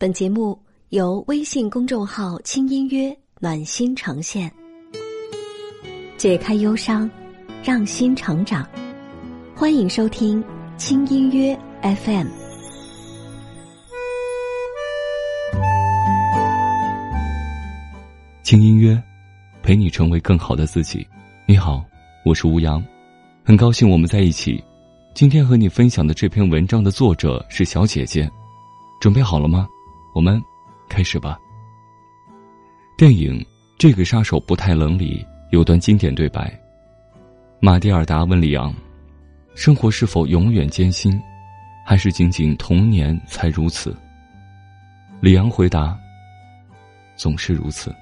本节目由微信公众号“轻音乐暖心呈现，解开忧伤，让心成长。欢迎收听轻音乐 FM。轻音乐，陪你成为更好的自己。你好，我是吴阳，很高兴我们在一起。今天和你分享的这篇文章的作者是小姐姐，准备好了吗？我们开始吧。电影《这个杀手不太冷》里有段经典对白：马蒂尔达问里昂：“生活是否永远艰辛，还是仅仅童年才如此？”里昂回答：“总是如此。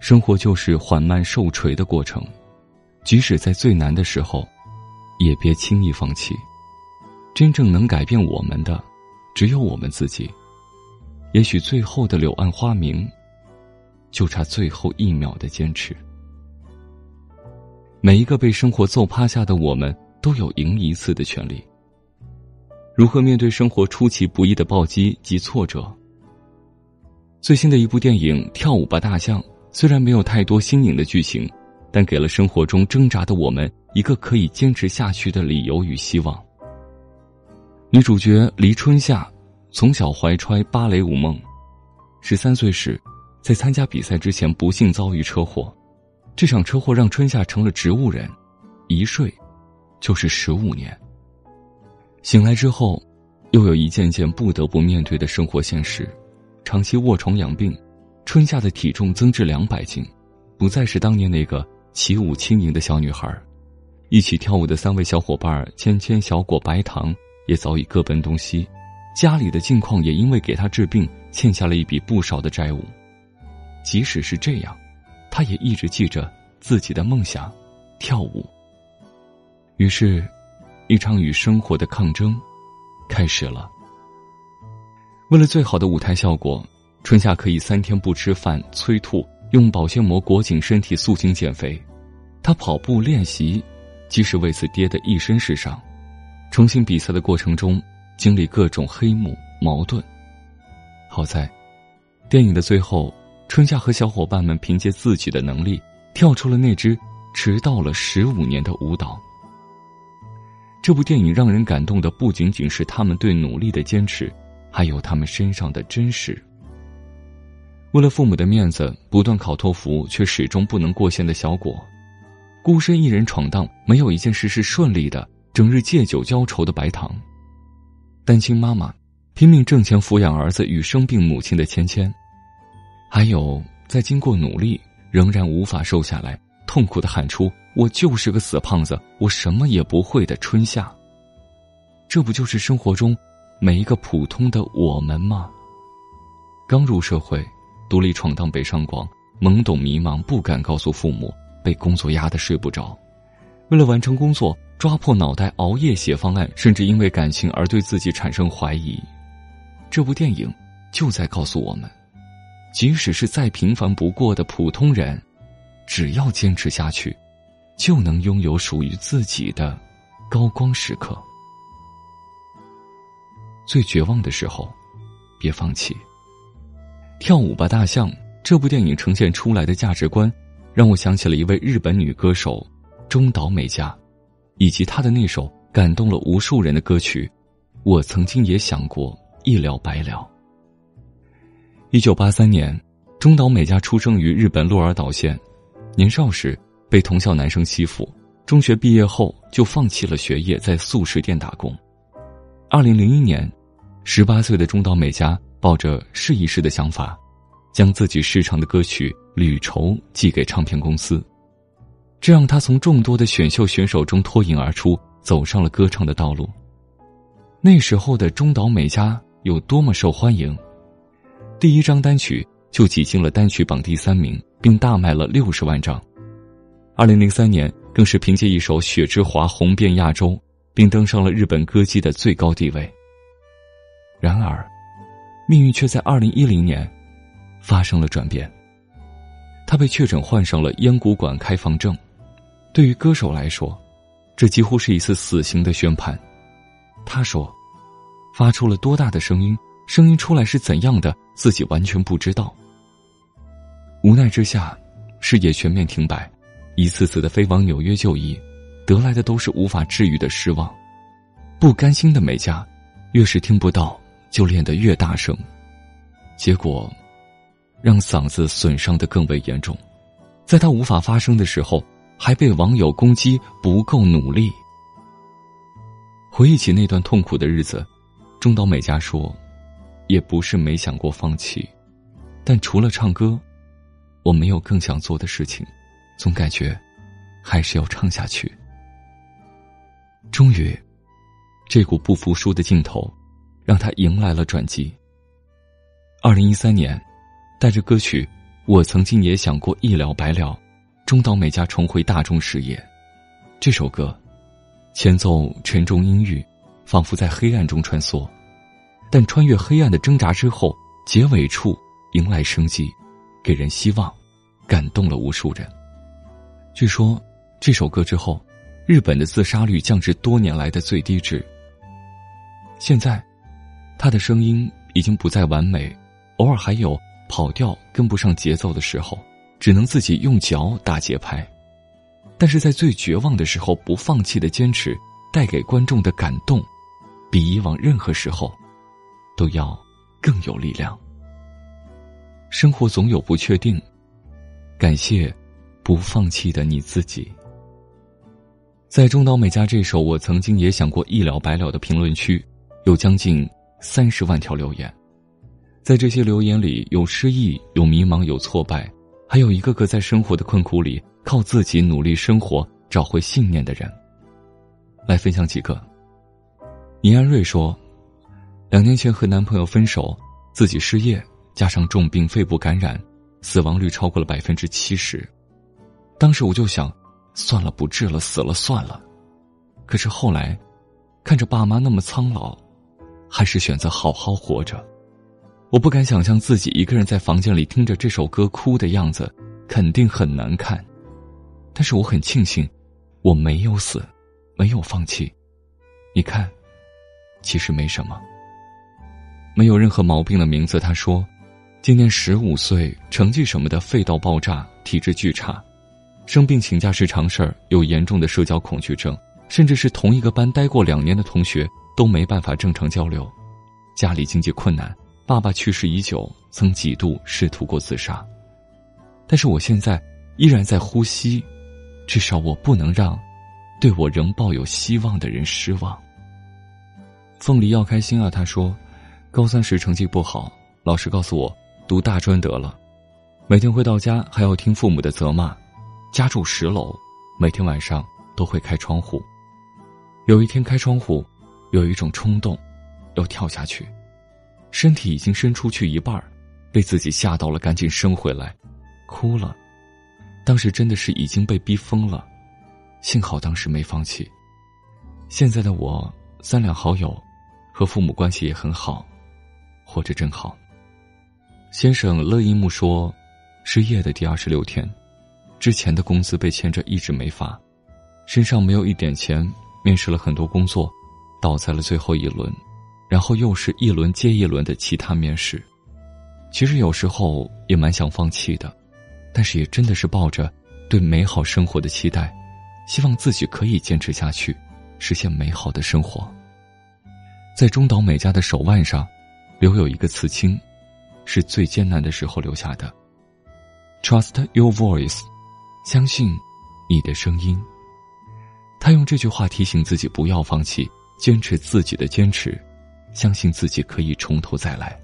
生活就是缓慢受锤的过程，即使在最难的时候。”也别轻易放弃，真正能改变我们的，只有我们自己。也许最后的柳暗花明，就差最后一秒的坚持。每一个被生活揍趴下的我们，都有赢一次的权利。如何面对生活出其不意的暴击及挫折？最新的一部电影《跳舞吧大象》，虽然没有太多新颖的剧情。但给了生活中挣扎的我们一个可以坚持下去的理由与希望。女主角黎春夏从小怀揣芭蕾舞梦，十三岁时，在参加比赛之前不幸遭遇车祸，这场车祸让春夏成了植物人，一睡就是十五年。醒来之后，又有一件件不得不面对的生活现实：长期卧床养病，春夏的体重增至两百斤，不再是当年那个。起舞轻盈的小女孩，一起跳舞的三位小伙伴芊芊、小果、白糖也早已各奔东西，家里的境况也因为给他治病欠下了一笔不少的债务。即使是这样，他也一直记着自己的梦想——跳舞。于是，一场与生活的抗争开始了。为了最好的舞台效果，春夏可以三天不吃饭催吐。用保鲜膜裹紧身体塑形减肥，他跑步练习，即使为此跌得一身是伤。重新比赛的过程中，经历各种黑幕矛盾。好在，电影的最后，春夏和小伙伴们凭借自己的能力，跳出了那支迟到了十五年的舞蹈。这部电影让人感动的不仅仅是他们对努力的坚持，还有他们身上的真实。为了父母的面子，不断考托福却始终不能过线的小果；孤身一人闯荡，没有一件事是顺利的，整日借酒浇愁的白糖；单亲妈妈拼命挣钱抚养儿子与生病母亲的芊芊；还有在经过努力仍然无法瘦下来，痛苦的喊出“我就是个死胖子，我什么也不会”的春夏。这不就是生活中每一个普通的我们吗？刚入社会。独立闯荡北上广，懵懂迷茫，不敢告诉父母，被工作压得睡不着。为了完成工作，抓破脑袋熬夜写方案，甚至因为感情而对自己产生怀疑。这部电影就在告诉我们，即使是再平凡不过的普通人，只要坚持下去，就能拥有属于自己的高光时刻。最绝望的时候，别放弃。跳舞吧，大象！这部电影呈现出来的价值观，让我想起了一位日本女歌手中岛美嘉，以及她的那首感动了无数人的歌曲《我曾经也想过一了百了》。一九八三年，中岛美嘉出生于日本鹿儿岛县，年少时被同校男生欺负，中学毕业后就放弃了学业，在素食店打工。二零零一年，十八岁的中岛美嘉。抱着试一试的想法，将自己试唱的歌曲《旅愁》寄给唱片公司，这让他从众多的选秀选手中脱颖而出，走上了歌唱的道路。那时候的中岛美嘉有多么受欢迎，第一张单曲就挤进了单曲榜第三名，并大卖了六十万张。二零零三年，更是凭借一首《雪之华》红遍亚洲，并登上了日本歌姬的最高地位。然而。命运却在二零一零年发生了转变。他被确诊患上了咽鼓管开放症，对于歌手来说，这几乎是一次死刑的宣判。他说：“发出了多大的声音，声音出来是怎样的，自己完全不知道。无奈之下，事业全面停摆，一次次的飞往纽约就医，得来的都是无法治愈的失望。不甘心的美嘉，越是听不到，就练得越大声，结果，让嗓子损伤的更为严重。在他无法发声的时候，还被网友攻击不够努力。回忆起那段痛苦的日子，中岛美嘉说：“也不是没想过放弃，但除了唱歌。”我没有更想做的事情，总感觉还是要唱下去。终于，这股不服输的劲头，让他迎来了转机。二零一三年，带着歌曲《我曾经也想过一了百了》，中岛美嘉重回大众视野。这首歌，前奏沉重阴郁，仿佛在黑暗中穿梭，但穿越黑暗的挣扎之后，结尾处迎来生机。给人希望，感动了无数人。据说这首歌之后，日本的自杀率降至多年来的最低值。现在，他的声音已经不再完美，偶尔还有跑调跟不上节奏的时候，只能自己用脚打节拍。但是在最绝望的时候，不放弃的坚持，带给观众的感动，比以往任何时候，都要更有力量。生活总有不确定，感谢不放弃的你自己。在中岛美嘉这首我曾经也想过一了百了的评论区，有将近三十万条留言。在这些留言里，有失意，有迷茫，有挫败，还有一个个在生活的困苦里靠自己努力生活、找回信念的人。来分享几个。倪安瑞说，两年前和男朋友分手，自己失业。加上重病、肺部感染，死亡率超过了百分之七十。当时我就想，算了，不治了，死了算了。可是后来，看着爸妈那么苍老，还是选择好好活着。我不敢想象自己一个人在房间里听着这首歌哭的样子，肯定很难看。但是我很庆幸，我没有死，没有放弃。你看，其实没什么，没有任何毛病的名字。他说。今年十五岁，成绩什么的废到爆炸，体质巨差，生病请假是常事儿，有严重的社交恐惧症，甚至是同一个班待过两年的同学都没办法正常交流。家里经济困难，爸爸去世已久，曾几度试图过自杀。但是我现在依然在呼吸，至少我不能让对我仍抱有希望的人失望。凤梨要开心啊！他说，高三时成绩不好，老师告诉我。读大专得了，每天回到家还要听父母的责骂。家住十楼，每天晚上都会开窗户。有一天开窗户，有一种冲动，要跳下去，身体已经伸出去一半被自己吓到了，赶紧伸回来，哭了。当时真的是已经被逼疯了，幸好当时没放弃。现在的我三两好友，和父母关系也很好，活着真好。先生乐一木说：“失业的第二十六天，之前的工资被欠着，一直没发，身上没有一点钱。面试了很多工作，倒在了最后一轮，然后又是一轮接一轮的其他面试。其实有时候也蛮想放弃的，但是也真的是抱着对美好生活的期待，希望自己可以坚持下去，实现美好的生活。在中岛美嘉的手腕上，留有一个刺青。”是最艰难的时候留下的。Trust your voice，相信你的声音。他用这句话提醒自己不要放弃，坚持自己的坚持，相信自己可以从头再来。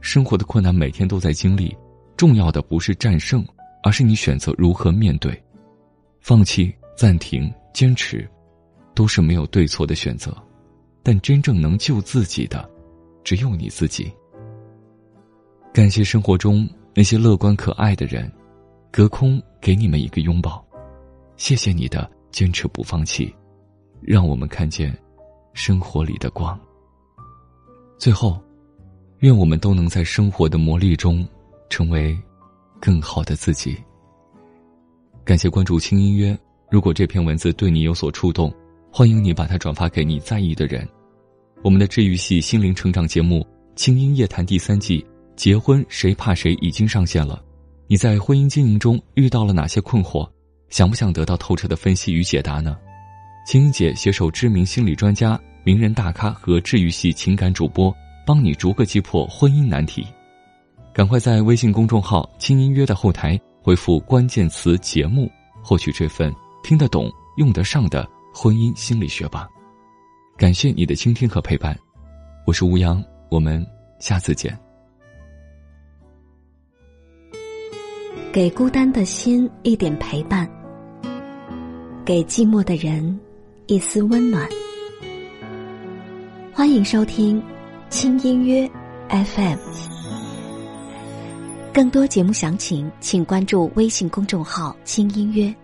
生活的困难每天都在经历，重要的不是战胜，而是你选择如何面对。放弃、暂停、坚持，都是没有对错的选择，但真正能救自己的，只有你自己。感谢生活中那些乐观可爱的人，隔空给你们一个拥抱。谢谢你的坚持不放弃，让我们看见生活里的光。最后，愿我们都能在生活的磨砺中，成为更好的自己。感谢关注轻音乐。如果这篇文字对你有所触动，欢迎你把它转发给你在意的人。我们的治愈系心灵成长节目《轻音夜谈》第三季《结婚谁怕谁》已经上线了。你在婚姻经营中遇到了哪些困惑？想不想得到透彻的分析与解答呢？青音姐携手知名心理专家、名人大咖和治愈系情感主播，帮你逐个击破婚姻难题。赶快在微信公众号“轻音约”的后台回复关键词“节目”，获取这份听得懂、用得上的婚姻心理学吧。感谢你的倾听和陪伴，我是吴阳，我们下次见。给孤单的心一点陪伴，给寂寞的人一丝温暖。欢迎收听轻音乐 FM。更多节目详情，请关注微信公众号“轻音乐”。